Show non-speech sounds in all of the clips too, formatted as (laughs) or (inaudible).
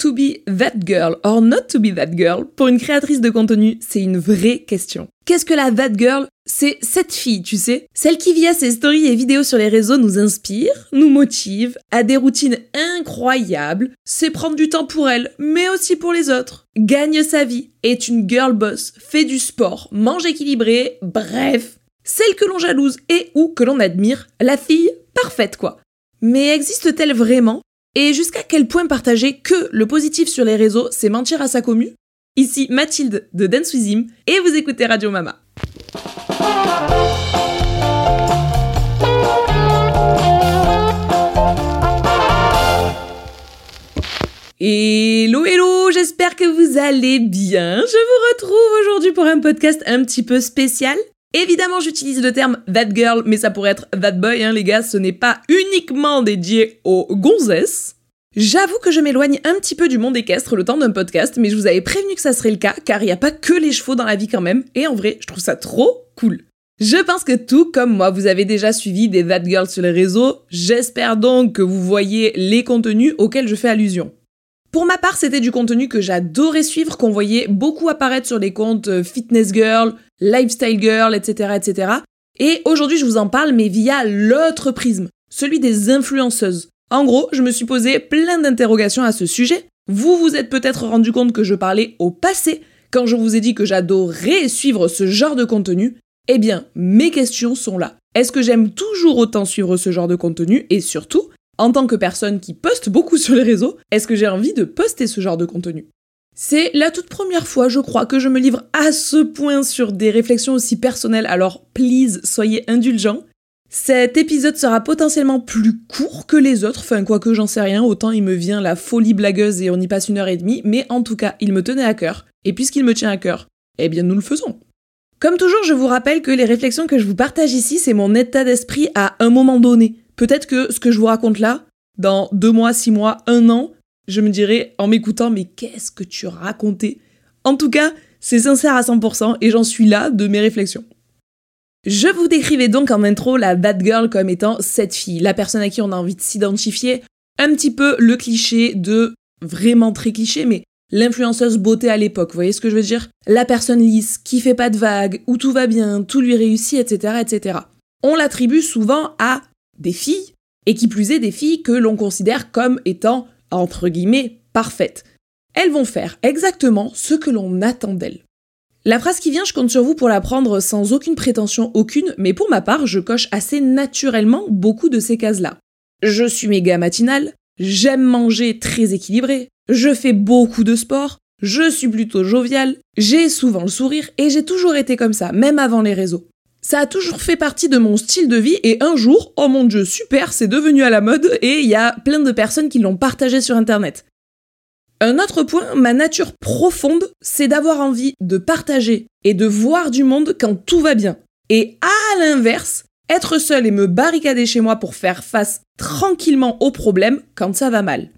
To be that girl or not to be that girl, pour une créatrice de contenu, c'est une vraie question. Qu'est-ce que la that girl? C'est cette fille, tu sais, celle qui via ses stories et vidéos sur les réseaux nous inspire, nous motive, a des routines incroyables, sait prendre du temps pour elle, mais aussi pour les autres, gagne sa vie, est une girl boss, fait du sport, mange équilibré, bref, celle que l'on jalouse et ou que l'on admire, la fille parfaite quoi. Mais existe-t-elle vraiment et jusqu'à quel point partager que le positif sur les réseaux, c'est mentir à sa commu? Ici Mathilde de Dance With et vous écoutez Radio Mama. Hello hello, j'espère que vous allez bien. Je vous retrouve aujourd'hui pour un podcast un petit peu spécial. Évidemment, j'utilise le terme that girl, mais ça pourrait être that boy, hein, les gars, ce n'est pas uniquement dédié aux gonzesses. J'avoue que je m'éloigne un petit peu du monde équestre le temps d'un podcast, mais je vous avais prévenu que ça serait le cas, car il n'y a pas que les chevaux dans la vie quand même, et en vrai, je trouve ça trop cool. Je pense que tout comme moi, vous avez déjà suivi des That Girls sur les réseaux, j'espère donc que vous voyez les contenus auxquels je fais allusion. Pour ma part, c'était du contenu que j'adorais suivre, qu'on voyait beaucoup apparaître sur les comptes euh, Fitness Girl, Lifestyle Girl, etc., etc. Et aujourd'hui, je vous en parle, mais via l'autre prisme, celui des influenceuses. En gros, je me suis posé plein d'interrogations à ce sujet. Vous vous êtes peut-être rendu compte que je parlais au passé quand je vous ai dit que j'adorais suivre ce genre de contenu. Eh bien, mes questions sont là. Est-ce que j'aime toujours autant suivre ce genre de contenu? Et surtout, en tant que personne qui poste beaucoup (laughs) sur les réseaux, est-ce que j'ai envie de poster ce genre de contenu? C'est la toute première fois, je crois, que je me livre à ce point sur des réflexions aussi personnelles, alors please, soyez indulgents. Cet épisode sera potentiellement plus court que les autres, enfin quoi que j'en sais rien, autant il me vient la folie blagueuse et on y passe une heure et demie, mais en tout cas, il me tenait à cœur, et puisqu'il me tient à cœur, eh bien nous le faisons. Comme toujours, je vous rappelle que les réflexions que je vous partage ici, c'est mon état d'esprit à un moment donné. Peut-être que ce que je vous raconte là, dans deux mois, six mois, un an, je me dirai en m'écoutant, mais qu'est-ce que tu racontais En tout cas, c'est sincère à 100% et j'en suis là de mes réflexions. Je vous décrivais donc en intro la bad girl comme étant cette fille, la personne à qui on a envie de s'identifier, un petit peu le cliché de vraiment très cliché, mais l'influenceuse beauté à l'époque, vous voyez ce que je veux dire? La personne lisse, qui fait pas de vagues, où tout va bien, tout lui réussit, etc., etc. On l'attribue souvent à des filles, et qui plus est des filles que l'on considère comme étant, entre guillemets, parfaites. Elles vont faire exactement ce que l'on attend d'elles. La phrase qui vient, je compte sur vous pour la prendre sans aucune prétention aucune, mais pour ma part, je coche assez naturellement beaucoup de ces cases-là. Je suis méga matinale, j'aime manger très équilibré, je fais beaucoup de sport, je suis plutôt joviale, j'ai souvent le sourire et j'ai toujours été comme ça, même avant les réseaux. Ça a toujours fait partie de mon style de vie et un jour, oh mon dieu, super, c'est devenu à la mode et il y a plein de personnes qui l'ont partagé sur internet. Un autre point, ma nature profonde, c'est d'avoir envie de partager et de voir du monde quand tout va bien. Et à l'inverse, être seul et me barricader chez moi pour faire face tranquillement aux problèmes quand ça va mal.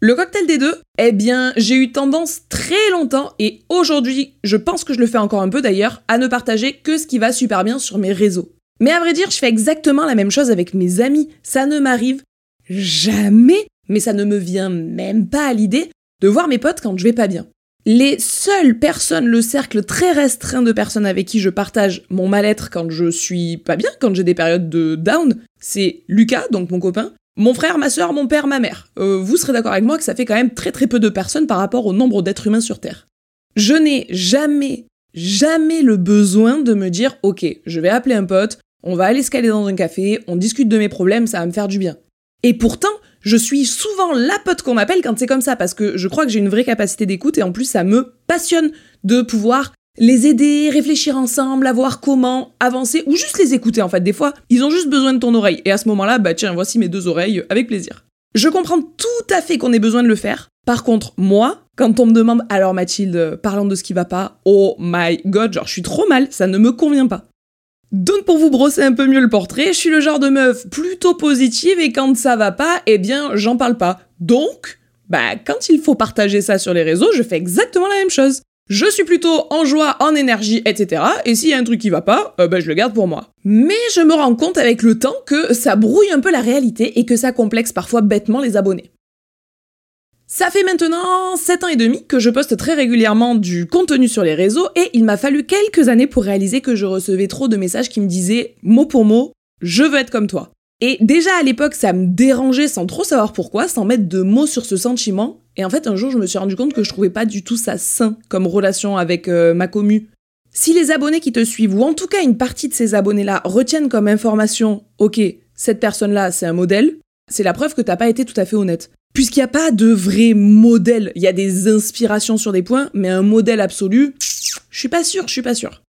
Le cocktail des deux, eh bien, j'ai eu tendance très longtemps, et aujourd'hui, je pense que je le fais encore un peu d'ailleurs, à ne partager que ce qui va super bien sur mes réseaux. Mais à vrai dire, je fais exactement la même chose avec mes amis. Ça ne m'arrive jamais, mais ça ne me vient même pas à l'idée de voir mes potes quand je vais pas bien. Les seules personnes, le cercle très restreint de personnes avec qui je partage mon mal-être quand je suis pas bien, quand j'ai des périodes de down, c'est Lucas, donc mon copain, mon frère, ma soeur, mon père, ma mère. Euh, vous serez d'accord avec moi que ça fait quand même très très peu de personnes par rapport au nombre d'êtres humains sur Terre. Je n'ai jamais, jamais le besoin de me dire ok, je vais appeler un pote, on va aller se caler dans un café, on discute de mes problèmes, ça va me faire du bien. Et pourtant, je suis souvent la pote qu'on appelle quand c'est comme ça, parce que je crois que j'ai une vraie capacité d'écoute et en plus ça me passionne de pouvoir les aider, réfléchir ensemble, à voir comment avancer, ou juste les écouter en fait. Des fois, ils ont juste besoin de ton oreille. Et à ce moment-là, bah tiens, voici mes deux oreilles, avec plaisir. Je comprends tout à fait qu'on ait besoin de le faire. Par contre, moi, quand on me demande alors Mathilde, parlant de ce qui va pas, oh my god, genre je suis trop mal, ça ne me convient pas. Donc pour vous brosser un peu mieux le portrait, je suis le genre de meuf plutôt positive et quand ça va pas, eh bien j'en parle pas. Donc, bah quand il faut partager ça sur les réseaux, je fais exactement la même chose je suis plutôt en joie, en énergie, etc. Et s'il y a un truc qui va pas, euh, ben je le garde pour moi. Mais je me rends compte avec le temps que ça brouille un peu la réalité et que ça complexe parfois bêtement les abonnés. Ça fait maintenant 7 ans et demi que je poste très régulièrement du contenu sur les réseaux et il m'a fallu quelques années pour réaliser que je recevais trop de messages qui me disaient mot pour mot je veux être comme toi. Et déjà à l'époque ça me dérangeait sans trop savoir pourquoi, sans mettre de mots sur ce sentiment. Et en fait un jour je me suis rendu compte que je trouvais pas du tout ça sain comme relation avec euh, ma commu. Si les abonnés qui te suivent, ou en tout cas une partie de ces abonnés-là, retiennent comme information, ok, cette personne-là c'est un modèle, c'est la preuve que t'as pas été tout à fait honnête. Puisqu'il n'y a pas de vrai modèle, il y a des inspirations sur des points, mais un modèle absolu, je suis pas sûre, je suis pas sûre.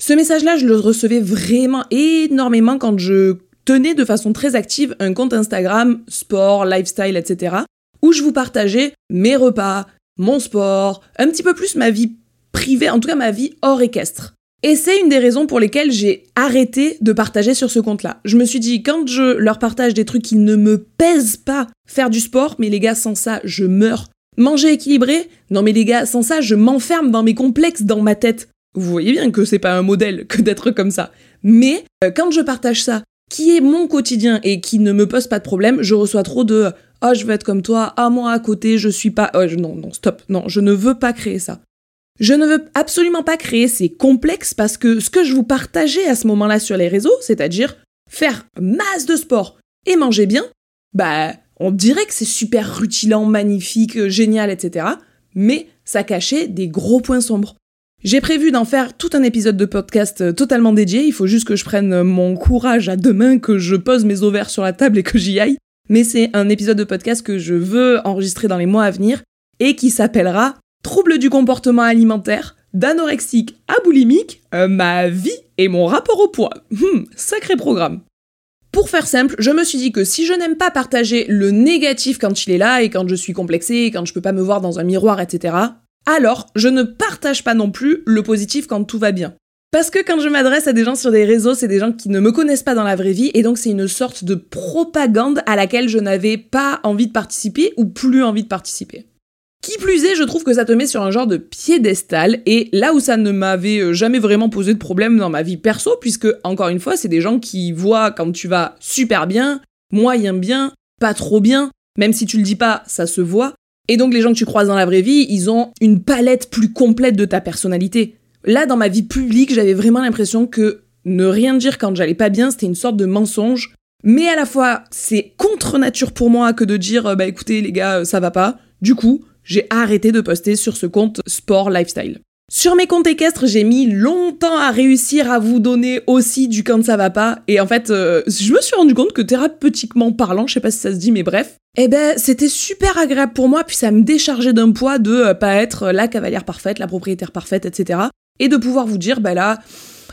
Ce message-là, je le recevais vraiment énormément quand je tenais de façon très active un compte Instagram, sport, lifestyle, etc., où je vous partageais mes repas, mon sport, un petit peu plus ma vie privée, en tout cas ma vie hors équestre. Et c'est une des raisons pour lesquelles j'ai arrêté de partager sur ce compte-là. Je me suis dit, quand je leur partage des trucs qui ne me pèsent pas, faire du sport, mais les gars, sans ça, je meurs. Manger équilibré, non mais les gars, sans ça, je m'enferme dans mes complexes dans ma tête. Vous voyez bien que c'est pas un modèle que d'être comme ça. Mais euh, quand je partage ça, qui est mon quotidien et qui ne me pose pas de problème, je reçois trop de oh je veux être comme toi, ah moi à côté je suis pas, oh, non non stop, non je ne veux pas créer ça. Je ne veux absolument pas créer ces complexes parce que ce que je vous partageais à ce moment-là sur les réseaux, c'est-à-dire faire masse de sport et manger bien, bah, on dirait que c'est super rutilant, magnifique, génial, etc. Mais ça cachait des gros points sombres. J'ai prévu d'en faire tout un épisode de podcast totalement dédié, il faut juste que je prenne mon courage à deux mains, que je pose mes ovaires sur la table et que j'y aille. Mais c'est un épisode de podcast que je veux enregistrer dans les mois à venir et qui s'appellera troubles du comportement alimentaire, d'anorexique à boulimique, euh, ma vie et mon rapport au poids. Hum, (laughs) sacré programme. Pour faire simple, je me suis dit que si je n'aime pas partager le négatif quand il est là et quand je suis complexée et quand je peux pas me voir dans un miroir, etc., alors je ne partage pas non plus le positif quand tout va bien. Parce que quand je m'adresse à des gens sur des réseaux, c'est des gens qui ne me connaissent pas dans la vraie vie et donc c'est une sorte de propagande à laquelle je n'avais pas envie de participer ou plus envie de participer. Qui plus est, je trouve que ça te met sur un genre de piédestal, et là où ça ne m'avait euh, jamais vraiment posé de problème dans ma vie perso, puisque, encore une fois, c'est des gens qui voient quand tu vas super bien, moyen bien, pas trop bien, même si tu le dis pas, ça se voit. Et donc les gens que tu croises dans la vraie vie, ils ont une palette plus complète de ta personnalité. Là, dans ma vie publique, j'avais vraiment l'impression que ne rien dire quand j'allais pas bien, c'était une sorte de mensonge. Mais à la fois, c'est contre nature pour moi que de dire, euh, bah écoutez les gars, euh, ça va pas. Du coup, j'ai arrêté de poster sur ce compte sport lifestyle. Sur mes comptes équestres, j'ai mis longtemps à réussir à vous donner aussi du quand ça va pas. Et en fait, euh, je me suis rendu compte que thérapeutiquement parlant, je sais pas si ça se dit, mais bref, eh ben, c'était super agréable pour moi, puis ça me déchargeait d'un poids de euh, pas être la cavalière parfaite, la propriétaire parfaite, etc. Et de pouvoir vous dire, bah là,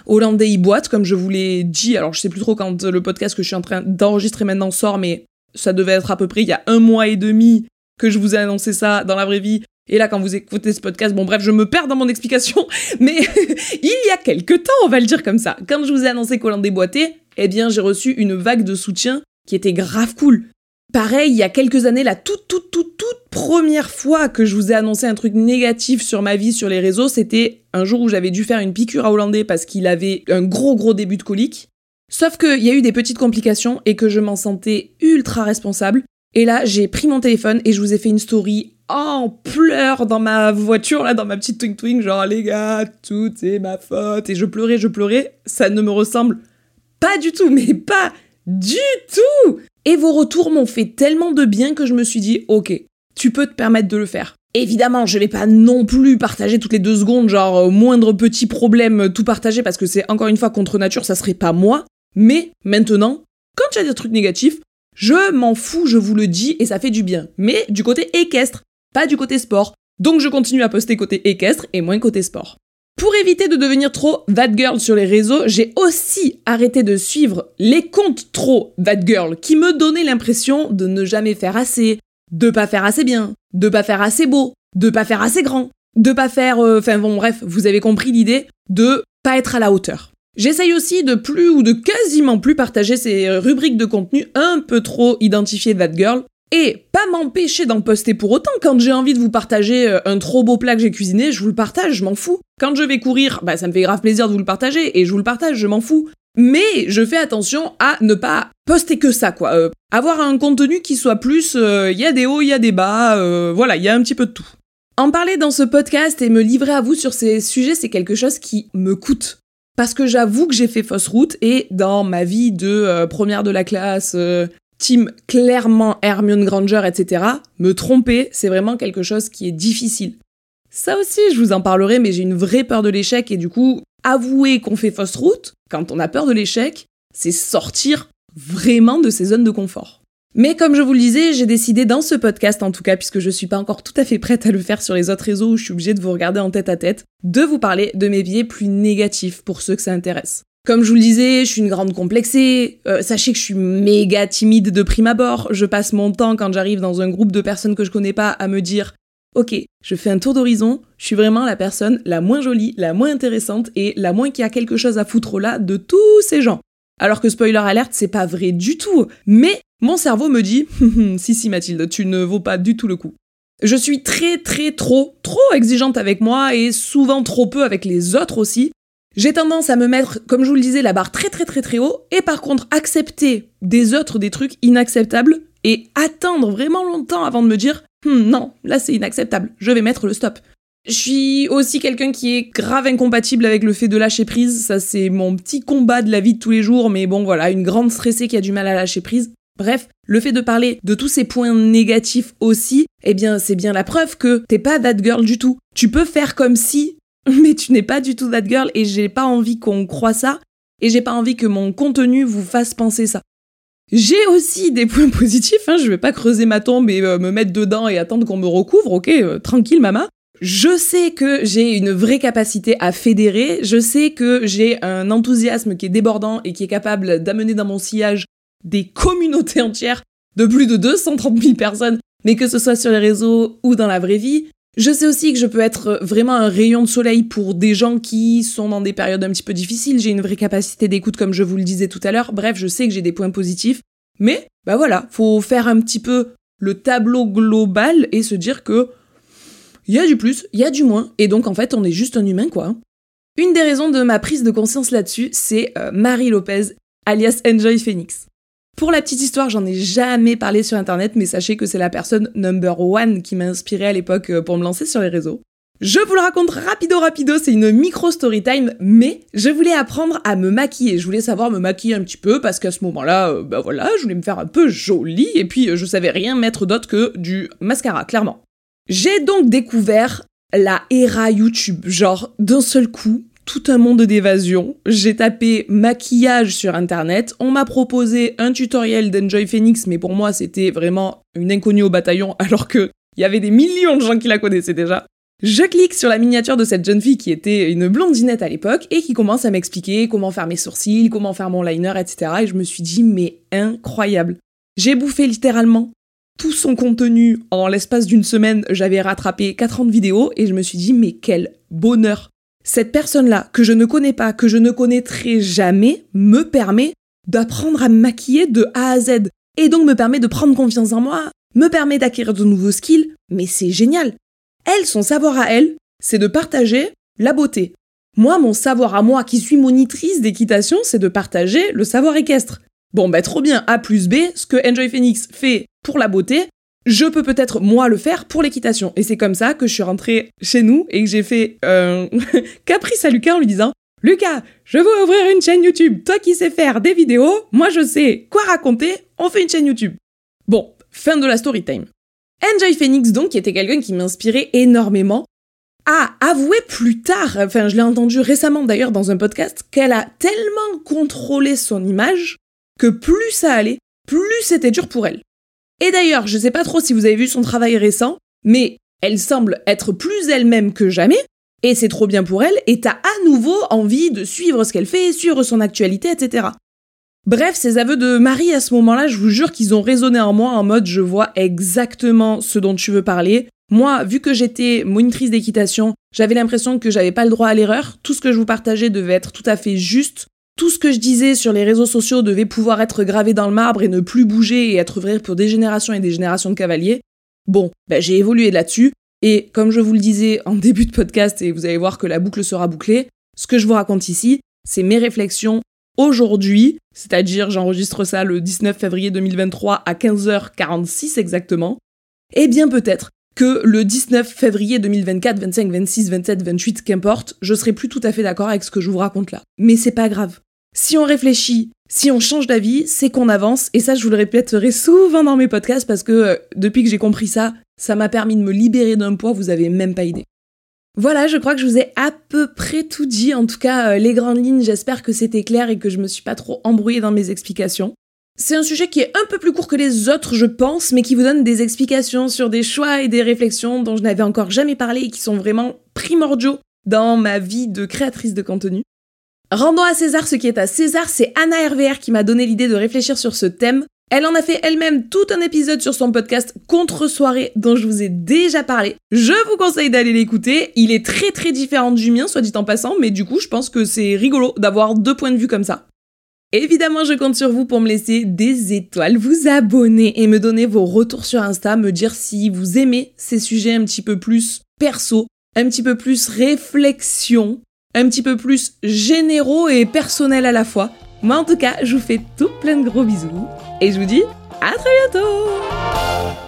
Hollandais y boite, comme je vous l'ai dit. Alors, je sais plus trop quand le podcast que je suis en train d'enregistrer maintenant sort, mais ça devait être à peu près il y a un mois et demi que je vous ai annoncé ça dans la vraie vie. Et là, quand vous écoutez ce podcast, bon bref, je me perds dans mon explication, (laughs) mais (laughs) il y a quelques temps, on va le dire comme ça, quand je vous ai annoncé qu'Hollande déboîtait, eh bien, j'ai reçu une vague de soutien qui était grave cool. Pareil, il y a quelques années, la toute, toute, toute, toute première fois que je vous ai annoncé un truc négatif sur ma vie sur les réseaux, c'était un jour où j'avais dû faire une piqûre à Hollandais parce qu'il avait un gros, gros début de colique. Sauf qu'il y a eu des petites complications et que je m'en sentais ultra responsable. Et là, j'ai pris mon téléphone et je vous ai fait une story en pleurs dans ma voiture, là, dans ma petite twing twing, genre les gars, tout est ma faute. Et je pleurais, je pleurais. Ça ne me ressemble pas du tout, (laughs) mais pas du tout. Et vos retours m'ont fait tellement de bien que je me suis dit, ok, tu peux te permettre de le faire. Évidemment, je vais pas non plus partager toutes les deux secondes, genre au moindre petit problème, tout partager parce que c'est encore une fois contre nature, ça serait pas moi. Mais maintenant, quand il y a des trucs négatifs, je m'en fous, je vous le dis, et ça fait du bien. Mais du côté équestre, pas du côté sport. Donc je continue à poster côté équestre et moins côté sport. Pour éviter de devenir trop that girl sur les réseaux, j'ai aussi arrêté de suivre les comptes trop that girl qui me donnaient l'impression de ne jamais faire assez, de pas faire assez bien, de pas faire assez beau, de pas faire assez grand, de pas faire, euh, enfin bon bref, vous avez compris l'idée, de pas être à la hauteur. J'essaye aussi de plus ou de quasiment plus partager ces rubriques de contenu un peu trop identifiées That Girl, et pas m'empêcher d'en poster pour autant. Quand j'ai envie de vous partager euh, un trop beau plat que j'ai cuisiné, je vous le partage, je m'en fous. Quand je vais courir, bah ça me fait grave plaisir de vous le partager, et je vous le partage, je m'en fous. Mais je fais attention à ne pas poster que ça, quoi. Euh, avoir un contenu qui soit plus, il euh, y a des hauts, il y a des bas, voilà, il y a un petit peu de tout. En parler dans ce podcast et me livrer à vous sur ces sujets, c'est quelque chose qui me coûte. Parce que j'avoue que j'ai fait fausse route et dans ma vie de première de la classe, team clairement Hermione Granger, etc., me tromper, c'est vraiment quelque chose qui est difficile. Ça aussi, je vous en parlerai, mais j'ai une vraie peur de l'échec et du coup, avouer qu'on fait fausse route, quand on a peur de l'échec, c'est sortir vraiment de ces zones de confort. Mais comme je vous le disais, j'ai décidé dans ce podcast, en tout cas, puisque je suis pas encore tout à fait prête à le faire sur les autres réseaux où je suis obligée de vous regarder en tête à tête, de vous parler de mes biais plus négatifs pour ceux que ça intéresse. Comme je vous le disais, je suis une grande complexée. Euh, sachez que je suis méga timide de prime abord. Je passe mon temps quand j'arrive dans un groupe de personnes que je connais pas à me dire Ok, je fais un tour d'horizon, je suis vraiment la personne la moins jolie, la moins intéressante et la moins qui a quelque chose à foutre là de tous ces gens. Alors que spoiler alerte, c'est pas vrai du tout. Mais mon cerveau me dit (laughs) Si, si, Mathilde, tu ne vaux pas du tout le coup. Je suis très, très, trop, trop exigeante avec moi et souvent trop peu avec les autres aussi. J'ai tendance à me mettre, comme je vous le disais, la barre très, très, très, très haut et par contre accepter des autres des trucs inacceptables et attendre vraiment longtemps avant de me dire Hum, non, là c'est inacceptable, je vais mettre le stop. Je suis aussi quelqu'un qui est grave incompatible avec le fait de lâcher prise, ça c'est mon petit combat de la vie de tous les jours, mais bon voilà, une grande stressée qui a du mal à lâcher prise. Bref, le fait de parler de tous ces points négatifs aussi, eh bien c'est bien la preuve que t'es pas that girl du tout. Tu peux faire comme si, (laughs) mais tu n'es pas du tout that girl et j'ai pas envie qu'on croie ça, et j'ai pas envie que mon contenu vous fasse penser ça. J'ai aussi des points (laughs) positifs, hein, je vais pas creuser ma tombe et euh, me mettre dedans et attendre qu'on me recouvre, ok, euh, tranquille mama. Je sais que j'ai une vraie capacité à fédérer, je sais que j'ai un enthousiasme qui est débordant et qui est capable d'amener dans mon sillage des communautés entières de plus de 230 000 personnes, mais que ce soit sur les réseaux ou dans la vraie vie. Je sais aussi que je peux être vraiment un rayon de soleil pour des gens qui sont dans des périodes un petit peu difficiles. J'ai une vraie capacité d'écoute comme je vous le disais tout à l'heure. Bref, je sais que j'ai des points positifs. Mais, bah voilà, faut faire un petit peu le tableau global et se dire que il y a du plus, il y a du moins, et donc en fait on est juste un humain quoi. Une des raisons de ma prise de conscience là-dessus, c'est euh, Marie Lopez, alias Enjoy Phoenix. Pour la petite histoire, j'en ai jamais parlé sur internet, mais sachez que c'est la personne number one qui m'a inspiré à l'époque euh, pour me lancer sur les réseaux. Je vous le raconte rapido rapido, c'est une micro story time, mais je voulais apprendre à me maquiller. Je voulais savoir me maquiller un petit peu parce qu'à ce moment-là, euh, bah voilà, je voulais me faire un peu jolie et puis euh, je savais rien mettre d'autre que du mascara, clairement. J'ai donc découvert la era YouTube, genre d'un seul coup, tout un monde d'évasion. J'ai tapé maquillage sur internet. On m'a proposé un tutoriel d'Enjoy Phoenix, mais pour moi c'était vraiment une inconnue au bataillon, (laughs) alors que il y avait des millions de gens qui la connaissaient déjà. Je clique sur la miniature de cette jeune fille qui était une blondinette à l'époque et qui commence à m'expliquer comment faire mes sourcils, comment faire mon liner, etc. Et je me suis dit, mais incroyable. J'ai bouffé littéralement tout son contenu en l'espace d'une semaine. J'avais rattrapé 4 ans de vidéos et je me suis dit, mais quel bonheur cette personne-là, que je ne connais pas, que je ne connaîtrai jamais, me permet d'apprendre à me maquiller de A à Z. Et donc me permet de prendre confiance en moi, me permet d'acquérir de nouveaux skills, mais c'est génial. Elle, son savoir à elle, c'est de partager la beauté. Moi, mon savoir à moi, qui suis monitrice d'équitation, c'est de partager le savoir équestre. Bon, bah trop bien, A plus B, ce que Enjoy Phoenix fait pour la beauté, je peux peut-être moi le faire pour l'équitation. Et c'est comme ça que je suis rentrée chez nous et que j'ai fait un (laughs) caprice à Lucas en lui disant Lucas, je veux ouvrir une chaîne YouTube. Toi qui sais faire des vidéos, moi je sais quoi raconter, on fait une chaîne YouTube. Bon, fin de la story time. Enjoy Phoenix donc, qui était quelqu'un qui m'inspirait énormément, a avoué plus tard, enfin je l'ai entendu récemment d'ailleurs dans un podcast, qu'elle a tellement contrôlé son image que plus ça allait, plus c'était dur pour elle. Et d'ailleurs, je sais pas trop si vous avez vu son travail récent, mais elle semble être plus elle-même que jamais, et c'est trop bien pour elle, et t'as à nouveau envie de suivre ce qu'elle fait, suivre son actualité, etc. Bref, ces aveux de Marie à ce moment-là, je vous jure qu'ils ont résonné en moi en mode je vois exactement ce dont tu veux parler. Moi, vu que j'étais monitrice d'équitation, j'avais l'impression que j'avais pas le droit à l'erreur. Tout ce que je vous partageais devait être tout à fait juste. Tout ce que je disais sur les réseaux sociaux devait pouvoir être gravé dans le marbre et ne plus bouger et être vrai pour des générations et des générations de cavaliers. Bon, ben j'ai évolué là-dessus, et comme je vous le disais (laughs) en début de podcast, et vous allez voir que la boucle sera bouclée, ce que je vous raconte ici, c'est mes réflexions aujourd'hui, c'est-à-dire j'enregistre ça le 19 février 2023 à 15h46 exactement, eh bien peut-être que le 19 février 2024, 25, 26, 27, 28, qu'importe, je serai plus tout à fait d'accord avec ce que je vous raconte là. Mais c'est pas grave. Si on réfléchit, si on change d'avis, c'est qu'on avance, et ça je vous le répéterai souvent dans mes podcasts parce que euh, depuis que j'ai compris ça, ça m'a permis de me libérer d'un poids, vous avez même pas idée. Voilà, je crois que je vous ai à peu près tout dit, en tout cas euh, les grandes lignes, j'espère que c'était clair et que je me suis pas trop embrouillée dans mes explications. C'est un sujet qui est un peu plus court que les autres, je pense, mais qui vous donne des explications sur des choix et des réflexions dont je n'avais encore jamais parlé et qui sont vraiment primordiaux dans ma vie de créatrice de contenu. Rendons à César ce qui est à César, c'est Anna RVR qui m'a donné l'idée de réfléchir sur ce thème. Elle en a fait elle-même tout un épisode sur son podcast Contre-soirée dont je vous ai déjà parlé. Je vous conseille d'aller l'écouter. Il est très très différent du mien, soit dit en passant, mais du coup je pense que c'est rigolo d'avoir deux points de vue comme ça. Évidemment, je compte sur vous pour me laisser des étoiles, vous abonner et me donner vos retours sur Insta, me dire si vous aimez ces sujets un petit peu plus perso, un petit peu plus réflexion, un petit peu plus généraux et personnels à la fois. Moi en tout cas, je vous fais tout plein de gros bisous et je vous dis à très bientôt